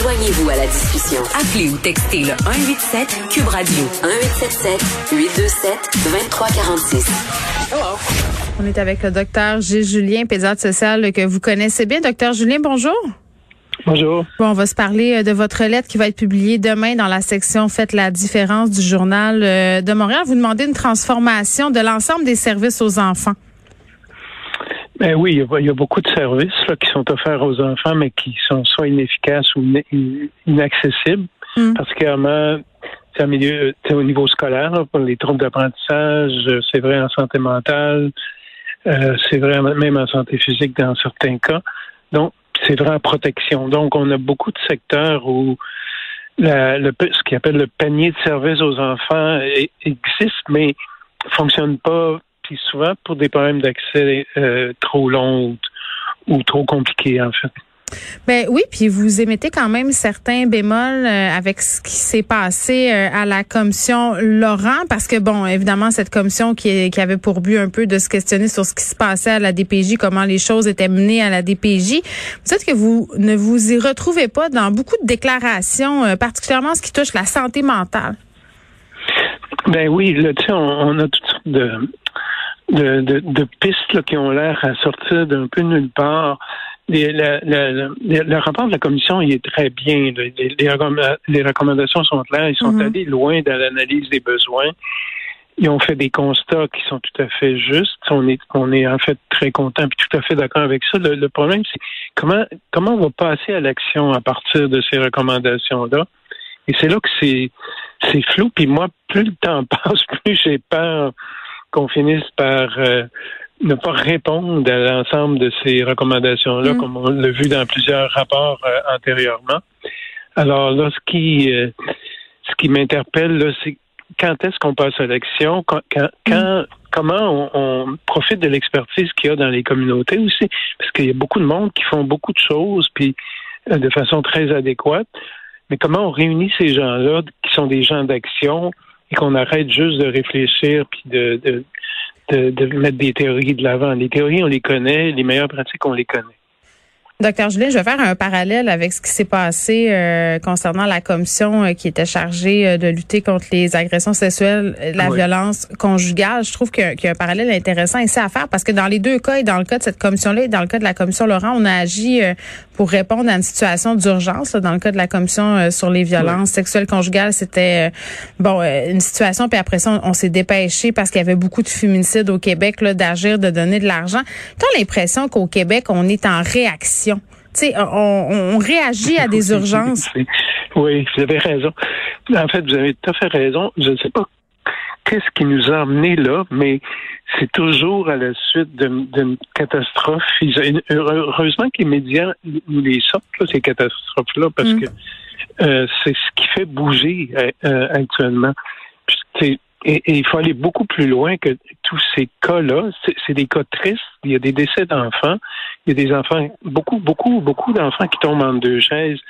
Joignez-vous à la discussion. Appelez ou textez le 187 Cube Radio 1877 827 2346. On est avec le docteur Gilles Julien, pédiatre social que vous connaissez bien. Docteur Julien, bonjour. Bonjour. Bon, on va se parler euh, de votre lettre qui va être publiée demain dans la section Faites la différence du journal euh, de Montréal. Vous demandez une transformation de l'ensemble des services aux enfants. Ben oui, il y, a, beaucoup de services qui sont offerts aux enfants, mais qui sont soit inefficaces ou inaccessibles, mm. particulièrement milieu, au niveau scolaire, pour les troubles d'apprentissage, c'est vrai en santé mentale, euh, c'est vrai même en santé physique dans certains cas. Donc, c'est vrai en protection. Donc, on a beaucoup de secteurs où la, le, ce qu'on appelle le panier de services aux enfants existe, mais fonctionne pas, puis souvent pour des problèmes d'accès euh, trop longs ou trop compliqués, en fait. Ben oui, puis vous émettez quand même certains bémols euh, avec ce qui s'est passé euh, à la commission Laurent, parce que bon, évidemment, cette commission qui, qui, avait pour but un peu de se questionner sur ce qui se passait à la DPJ, comment les choses étaient menées à la DPJ. Dites que vous ne vous y retrouvez pas dans beaucoup de déclarations, euh, particulièrement ce qui touche la santé mentale. Ben oui, là, tu sais, on, a toutes sortes de, de, de, pistes qui ont l'air à sortir d'un peu nulle part le, rapport de la commission, il est très bien. Les, recommandations sont claires. Ils sont mm-hmm. allés loin dans l'analyse des besoins. Ils ont fait des constats qui sont tout à fait justes. On est, on est en fait très content et tout à fait d'accord avec ça. Le, problème, c'est comment, comment on va passer à l'action à partir de ces recommandations-là? Et c'est là que c'est flou. Puis moi, plus le temps passe, plus j'ai peur qu'on finisse par euh, ne pas répondre à l'ensemble de ces recommandations-là, mm. comme on l'a vu dans plusieurs rapports euh, antérieurement. Alors là, ce qui, euh, ce qui m'interpelle, c'est quand est-ce qu'on passe à l'action, quand, quand, mm. comment on, profite de l'expertise qu'il y a dans les communautés aussi, parce qu'il y a beaucoup de monde qui font beaucoup de choses, puis euh, de façon très adéquate. Mais comment on réunit ces gens-là, qui sont des gens d'action, et qu'on arrête juste de réfléchir puis de, de, de, mettre des théories de l'avant. Les théories, on les connaît, les meilleures pratiques, on les connaît. Docteur Julien, je vais faire un parallèle avec ce qui s'est passé euh, concernant la commission euh, qui était chargée euh, de lutter contre les agressions sexuelles, la violence conjugale. Je trouve qu'il y, a un parallèle intéressant ici à faire parce que dans les deux cas, et dans le cas de cette commission-là et dans le cas de la commission Laurent, on a agi pour répondre à une situation d'urgence. Dans le cas de la commission sur les violences sexuelles conjugales, c'était bon une situation, puis après ça, on, s'est dépêché parce qu'il y avait beaucoup de féminicides au Québec d'agir, de donner de l'argent. Tu as l'impression qu'au Québec, on est en réaction on, on, réagit à des urgences. Oui, vous avez raison. En fait, vous avez tout à fait raison. Je ne sais pas qu'est-ce qui nous a amenés là, mais c'est toujours à la suite d'une catastrophe. Heureusement que les médias nous les sortent, ces catastrophes-là, parce mm. que euh, c'est ce qui fait bouger euh, euh, actuellement. Et, il faut aller beaucoup plus loin que tous ces cas-là. C'est des cas tristes. Il y a des décès d'enfants. Il y a des enfants, beaucoup, beaucoup, beaucoup d'enfants qui tombent en deux chaises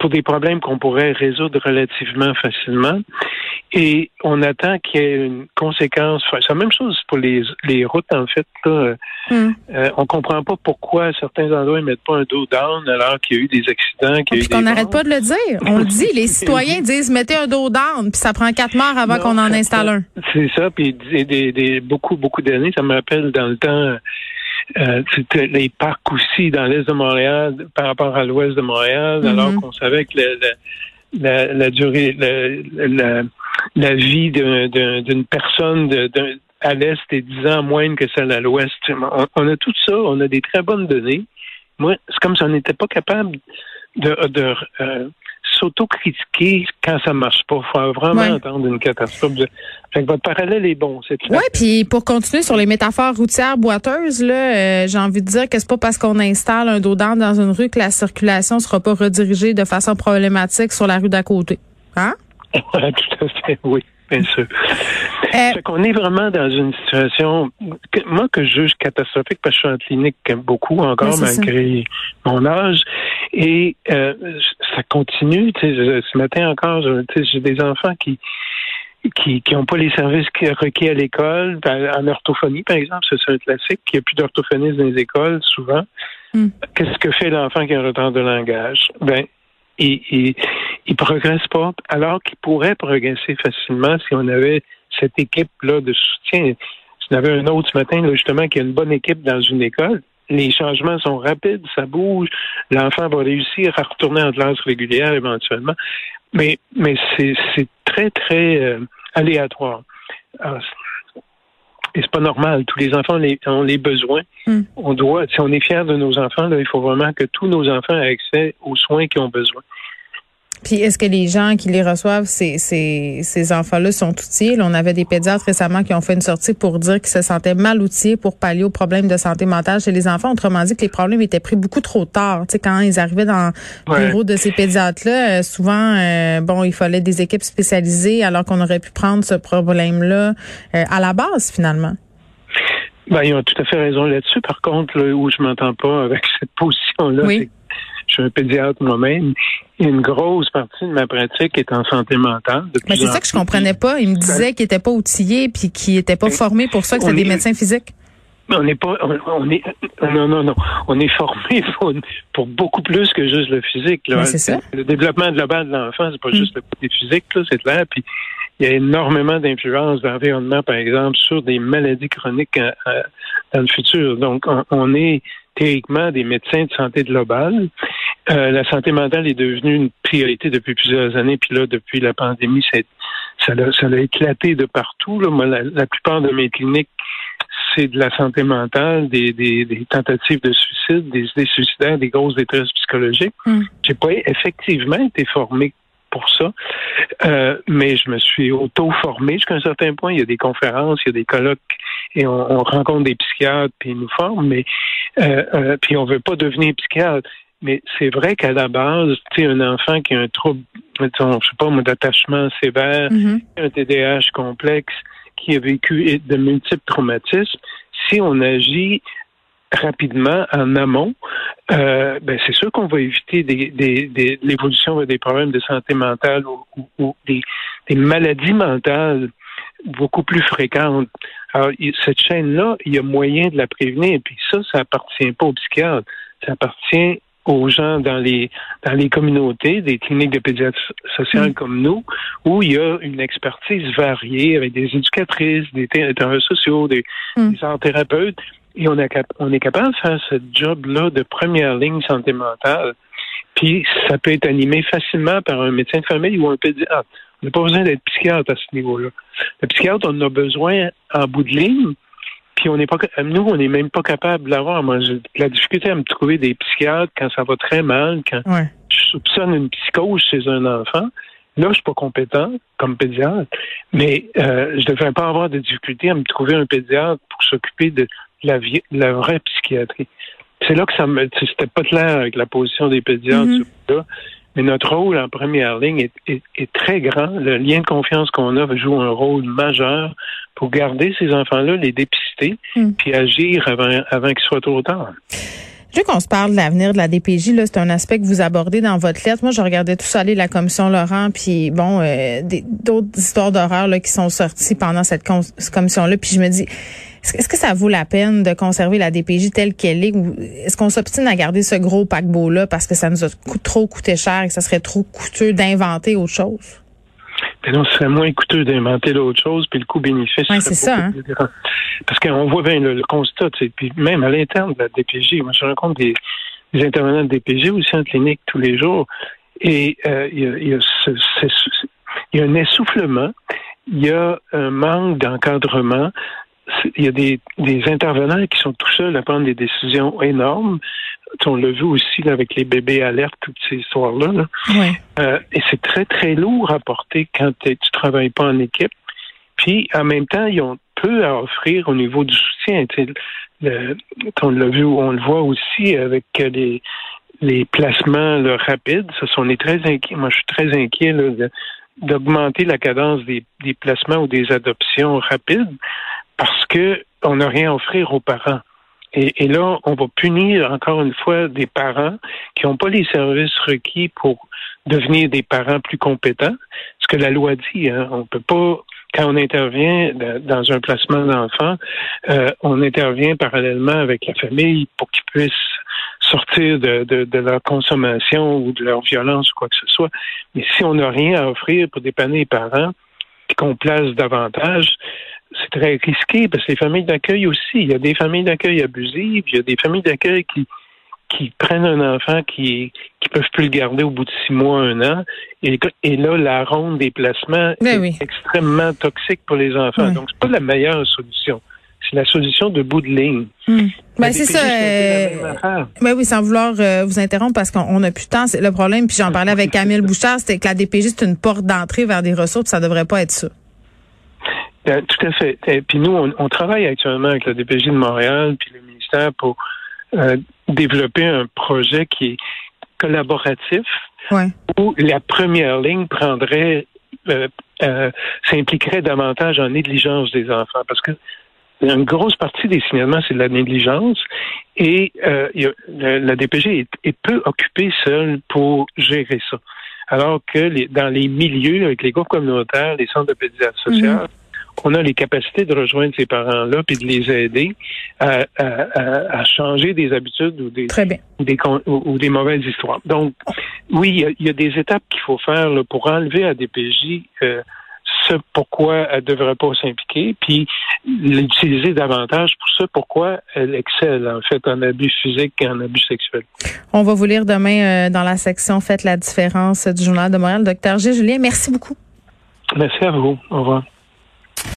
pour des problèmes qu'on pourrait résoudre relativement facilement. Et on attend qu'il y ait une conséquence. C'est la même chose pour les, les routes, en fait. Là. Mm. Euh, on comprend pas pourquoi certains endroits ne mettent pas un dos down alors qu'il y a eu des accidents. Qu'il y a eu qu'on n'arrête pas de le dire. On le dit. Les citoyens disent mettez un dos down, puis ça prend quatre morts avant qu'on en installe un. C'est ça. Puis des, des, des, beaucoup, beaucoup d'années, ça me rappelle dans le temps euh, c'était les parcs aussi dans l'est de Montréal par rapport à l'ouest de Montréal, alors mhm. qu'on savait que la, la, durée, la, la vie d'une personne de, à l'est est dix ans moindre que celle à l'ouest. On, a tout ça, on a des très bonnes données. Moi, c'est comme si on n'était pas capable de, de euh, s'autocritiquer quand ça marche pas. Il faut vraiment attendre une catastrophe. votre parallèle est bon, c'est Oui, puis pour continuer sur les métaphores routières boiteuses, là, euh, j'ai envie de dire que c'est pas parce qu'on installe un dos dans une rue que la circulation sera pas redirigée de façon problématique sur la rue d'à côté. Hein? tout à fait, oui bien sûr. Euh, qu'on est vraiment dans une situation, moi que je juge catastrophique parce que je suis en clinique beaucoup encore malgré mon âge et euh, ça continue. ce matin encore, j'ai des enfants qui qui n'ont pas les services requis à l'école, en orthophonie, par exemple, c'est un classique. Il n'y a plus d'orthophonistes dans les écoles, souvent. Hmm. Qu'est-ce que fait l'enfant qui a un retard de langage? Ben, ils, ils progressent pas, alors qu'ils pourraient progresser facilement si on avait cette équipe-là de soutien. Si on avait un autre ce matin, là, justement, qui a une bonne équipe dans une école, les changements sont rapides, ça bouge, l'enfant va réussir à retourner en classe régulière éventuellement. Mais, mais c'est très, très euh, aléatoire. Alors, et c'est pas normal. Tous les enfants ont les besoins. Mm. On doit, si on est fier de nos enfants, là, il faut vraiment que tous nos enfants aient accès aux soins qu'ils ont besoin. Puis est-ce que les gens qui les reçoivent, ces, ces, ces enfants-là sont outillés? on avait des pédiatres récemment qui ont fait une sortie pour dire qu'ils se sentaient mal outillés pour pallier aux problèmes de santé mentale chez les enfants. Autrement dit, que les problèmes étaient pris beaucoup trop tard. Tu sais, quand ils arrivaient dans le bureau de ces pédiatres-là, euh, souvent, euh, bon, il fallait des équipes spécialisées alors qu'on aurait pu prendre ce problème-là euh, à la base, finalement. Ben, ils ont tout à fait raison là-dessus. Par contre, là, où je m'entends pas avec cette position-là, oui je suis un pédiatre moi-même. Une grosse partie de ma pratique est en santé mentale. Mais c'est ça que je comprenais pas. Il me disait qu'il était pas outillé puis qu'il était pas formé pour ça, que c'est des médecins physiques. On n'est pas, on, est, non, non, non. On est formé pour, beaucoup plus que juste le physique. Là. c'est ça. Le développlement global de l'enfant, c'est pas mm. juste le côté physique, là, c'est clair. Puis il y a énormément d'influence d'environnement, par exemple, sur des maladies chroniques euh, euh, dans le futur. Donc, on est théoriquement des médecins de santé globale. Euh, la santé mentale est devenue une priorité depuis plusieurs années, puis là, depuis la pandémie, ça, ça, a, ça a éclaté de partout. Là. Moi, la, plupart de mes cliniques, c'est de la santé mentale, des, des, des, tentatives de suicide, des idées suicidaires, des grosses détresses psychologiques. Mm. J'ai pas effectivement été formé pour ça. Euh, mais je me suis auto-formé jusqu'à un certain point. Il y a des conférences, il y a des colloques et on, rencontre des psychiatres puis ils nous forment, mais euh, euh, puis on veut pas devenir psychiatre. Mais c'est vrai qu'à la base, tu sais, un enfant qui a un trouble, disons, je sais pas, d'attachement sévère, mm-hmm. un TDAH complexe, qui a vécu de multiples traumatismes, si on agit rapidement en amont, euh, ben c'est sûr qu'on va éviter des, des, des, l'évolution des problèmes de santé mentale ou, ou, des, des, maladies mentales beaucoup plus fréquentes. Alors, cette chaîne-là, il y a moyen de la prévenir. Et puis ça, ça appartient pas aux psychiatres. Ça appartient aux gens dans les dans les communautés, des cliniques de pédiatrie sociale mm. comme nous, où il y a une expertise variée avec des éducatrices, des travailleurs sociaux, des, mm. des thérapeutes et on, on est capable de faire ce job-là de première ligne santé mentale. Puis ça peut être animé facilement par un médecin de famille ou un pédiatre. On n'a pas besoin d'être psychiatre à ce niveau-là. Le psychiatre, on en a besoin en bout de ligne. Puis on n'est pas, nous, on n'est même pas capable de l'avoir. Moi, j'ai la difficulté à me trouver des psychiatres quand ça va très mal, quand je soupçonne une psychose chez un enfant. Là, je suis pas compétent comme pédiatre, mais euh, je devrais pas avoir de difficulté à me trouver un pédiatre pour s'occuper de la, la vraie psychiatrie. C'est là que ça me, c'était pas clair avec la position des pédiatres. Mm-hmm. Mais notre rôle en première ligne est, est, très grand. Le lien de confiance qu'on a joue un rôle majeur pour garder ces enfants-là, les dépister, mm. puis agir avant, avant qu'il soit trop tard. Je veux qu'on se parle de l'avenir de la DPJ. Là, c'est un aspect que vous abordez dans votre lettre. Moi, je regardais tout ça aller la commission Laurent, puis bon, euh, d'autres histoires d'horreur là qui sont sorties pendant cette commission-là. Puis je me dis, est-ce que ça vaut la peine de conserver la DPJ telle qu'elle est, ou est-ce qu'on s'obstine à garder ce gros paquebot-là parce que ça nous a trop coûté cher et que ça serait trop coûteux d'inventer autre chose? Ben non, ce serait moins coûteux d'inventer d'autres choses, puis le coût-bénéfice. Oui, c'est ça. Hein? Parce qu'on voit bien le, constat, puis même à l'interne de la DPJ, moi je rencontre des, intervenants de DPJ aussi en clinique tous les jours, et euh, il y, a, y a un essoufflement, il y a un manque d'encadrement, il y a des, des, intervenants qui sont tout seuls à prendre des décisions énormes. On l'a vu aussi avec les bébés alertes, toutes ces histoires-là. Euh, et c'est très, très lourd à porter quand tu travailles pas en équipe. Puis, en même temps, ils ont peu à offrir au niveau du soutien. Le, on l'a vu, on le voit aussi avec les, les placements rapides. Ça, on est très inquiet. Moi, je suis très inquiet d'augmenter la cadence des, des placements ou des adoptions rapides parce que on n'a rien à offrir aux parents. Et, là, on va punir encore une fois des parents qui n'ont pas les services requis pour devenir des parents plus compétents. Ce que la loi dit, hein, on peut pas quand on intervient dans un placement d'enfant, euh, on intervient parallèlement avec la famille pour qu'ils puissent sortir de, de, leur consommation ou de leur violence ou quoi que ce soit. Mais si on n'a rien à offrir pour dépanner les parents, qu'on place davantage, c'est très risqué parce que les familles d'accueil aussi, il y a des familles d'accueil abusives, il y a des familles d'accueil qui qui prennent un enfant qui qui peuvent plus le garder au bout de six mois, un an, et, et là la ronde des placements ben est extrêmement toxique pour les enfants. Donc c'est pas la meilleure solution. C'est la solution de bout de ligne. Hmm. Ben, c'est ça. Euh, ben oui, sans vouloir euh, vous interrompre parce qu'on n'a plus de temps. C'est le problème. Puis j'en parlais avec Camille Bouchard, c'était que la DPJ c'est une porte d'entrée vers des ressources. Ça devrait pas être ça. Ben, tout à fait. Et puis nous, on, travaille actuellement avec la DPJ de Montréal puis le ministère pour euh, développer un projet qui est collaboratif où la première ligne prendrait euh, euh, s'impliquerait davantage en négligence des enfants parce que une grosse partie des signalements, c'est de la négligence et euh, la DPG est, peu occupée seule pour gérer ça. Alors que les, dans les milieux, avec les groupes communautaires, les centres de pédiatrie sociale, mm-hmm on a les capacités de rejoindre ces parents-là puis de les aider à, changer des habitudes ou des, Ou des, mauvaises histoires. Donc, oui, il y, a des étapes qu'il faut faire pour enlever à DPJ euh, ce pourquoi elle ne devrait pas s'impliquer, puis l'utiliser davantage pour ce pourquoi elle excelle, en fait, en abus physique et en abus sexuel. On va vous lire demain euh, dans la section Faites la différence du Journal de Montréal. Docteur G. Julien, merci beaucoup. Merci à vous. Au revoir.